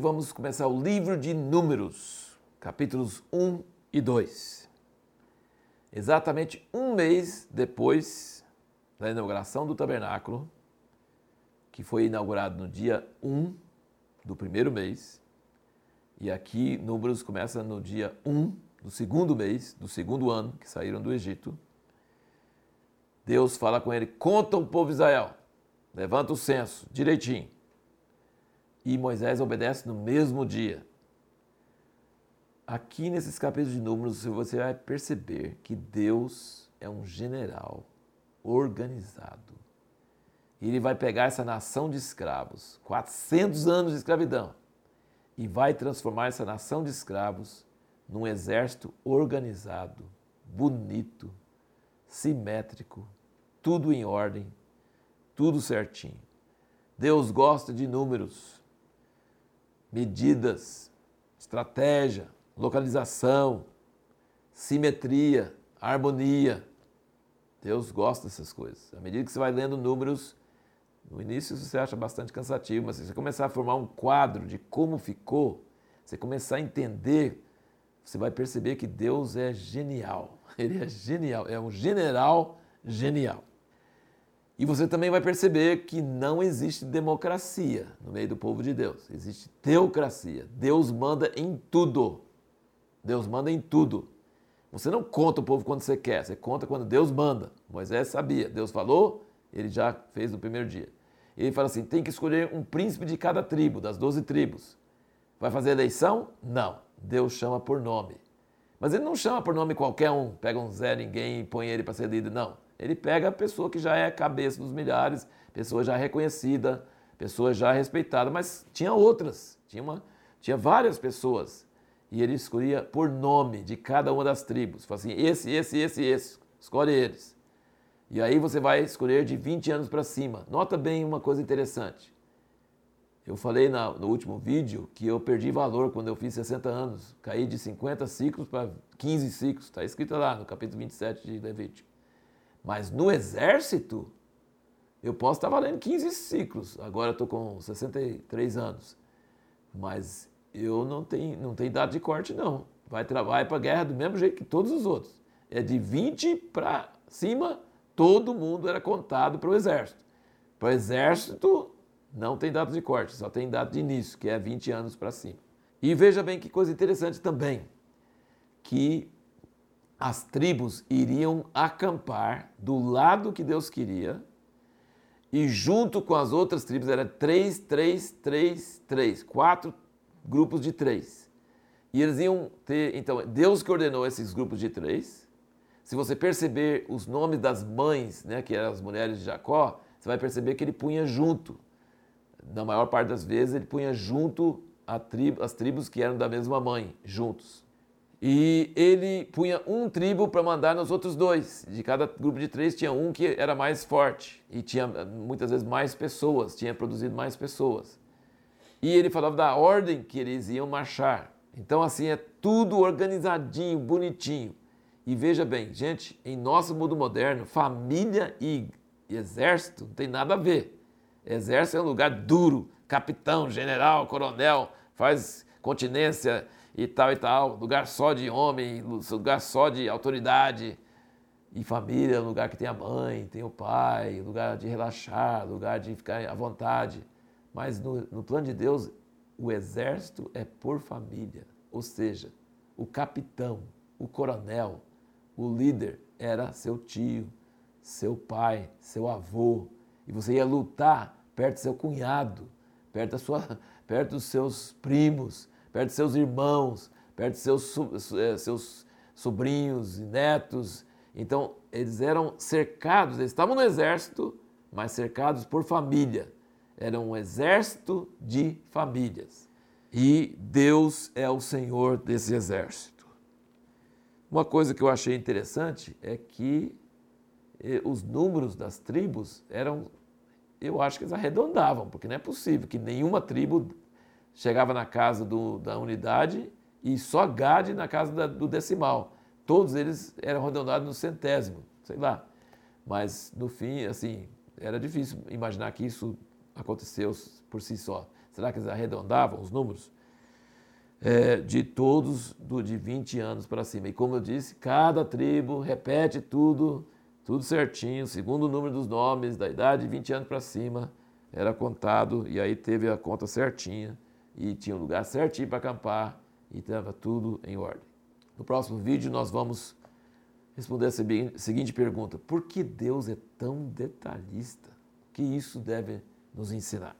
vamos começar o livro de Números, capítulos 1 e 2. Exatamente um mês depois da inauguração do tabernáculo, que foi inaugurado no dia 1 do primeiro mês, e aqui Números começa no dia 1 do segundo mês, do segundo ano que saíram do Egito. Deus fala com ele: conta o povo de Israel, levanta o censo direitinho. E Moisés obedece no mesmo dia. Aqui nesses capítulos de Números você vai perceber que Deus é um general organizado. E ele vai pegar essa nação de escravos, 400 anos de escravidão, e vai transformar essa nação de escravos num exército organizado, bonito, simétrico, tudo em ordem, tudo certinho. Deus gosta de números, medidas, estratégia, localização, simetria, harmonia. Deus gosta dessas coisas. À medida que você vai lendo números, no início você acha bastante cansativo, mas se você começar a formar um quadro de como ficou, você começar a entender, você vai perceber que Deus é genial. Ele é genial, é um general genial. E você também vai perceber que não existe democracia no meio do povo de Deus. Existe teocracia. Deus manda em tudo. Deus manda em tudo. Você não conta o povo quando você quer, você conta quando Deus manda. Moisés sabia, Deus falou, ele já fez no primeiro dia. Ele fala assim: tem que escolher um príncipe de cada tribo, das doze tribos. Vai fazer eleição? Não. Deus chama por nome. Mas ele não chama por nome qualquer um, pega um Zé ninguém e põe ele para ser líder, não. Ele pega a pessoa que já é cabeça dos milhares, pessoa já reconhecida, pessoa já respeitada, mas tinha outras, tinha, uma, tinha várias pessoas. E ele escolhia por nome de cada uma das tribos. Fala assim, esse, esse, esse, esse, escolhe eles. E aí você vai escolher de 20 anos para cima. Nota bem uma coisa interessante. Eu falei na, no último vídeo que eu perdi valor quando eu fiz 60 anos. Caí de 50 ciclos para 15 ciclos. Está escrito lá no capítulo 27 de Levítico. Mas no exército, eu posso estar valendo 15 ciclos. Agora eu estou com 63 anos. Mas eu não tenho, não tenho dado de corte, não. Vai trabalhar para a guerra do mesmo jeito que todos os outros. É de 20 para cima, todo mundo era contado para o exército. Para o exército, não tem data de corte, só tem data de início, que é 20 anos para cima. E veja bem que coisa interessante também, que as tribos iriam acampar do lado que Deus queria, e junto com as outras tribos era três, três, três, três, quatro grupos de três. E eles iam ter, então, Deus que ordenou esses grupos de três. Se você perceber os nomes das mães, né, que eram as mulheres de Jacó, você vai perceber que ele punha junto. Na maior parte das vezes, ele punha junto tribo, as tribos que eram da mesma mãe, juntos. E ele punha um tribo para mandar nos outros dois. De cada grupo de três tinha um que era mais forte e tinha muitas vezes mais pessoas, tinha produzido mais pessoas. E ele falava da ordem que eles iam marchar. Então, assim, é tudo organizadinho, bonitinho. E veja bem, gente, em nosso mundo moderno, família e exército não tem nada a ver. Exército é um lugar duro, capitão, general, coronel, faz continência e tal e tal, lugar só de homem, lugar só de autoridade. E família, lugar que tem a mãe, tem o pai, lugar de relaxar, lugar de ficar à vontade. Mas no, no plano de Deus, o exército é por família. Ou seja, o capitão, o coronel, o líder era seu tio, seu pai, seu avô. E você ia lutar perto do seu cunhado, perto, da sua, perto dos seus primos, perto de seus irmãos, perto de seus, eh, seus sobrinhos e netos. Então, eles eram cercados, eles estavam no exército, mas cercados por família. Era um exército de famílias. E Deus é o Senhor desse exército. Uma coisa que eu achei interessante é que eh, os números das tribos eram, eu acho que eles arredondavam, porque não é possível que nenhuma tribo chegava na casa do, da unidade e só Gade na casa da, do decimal. Todos eles eram arredondados no centésimo, sei lá. Mas no fim, assim, era difícil imaginar que isso aconteceu por si só. Será que eles arredondavam os números? é, de todos do, de 20 anos para cima. E como eu disse, cada tribo repete tudo, tudo certinho, segundo o número dos nomes, da idade de 20 anos para cima, era contado e aí teve a conta certinha e tinha um lugar certinho para acampar e estava tudo em ordem. No próximo vídeo nós vamos responder a seguinte pergunta: por que Deus é tão detalhista? O que isso deve nos ensinar?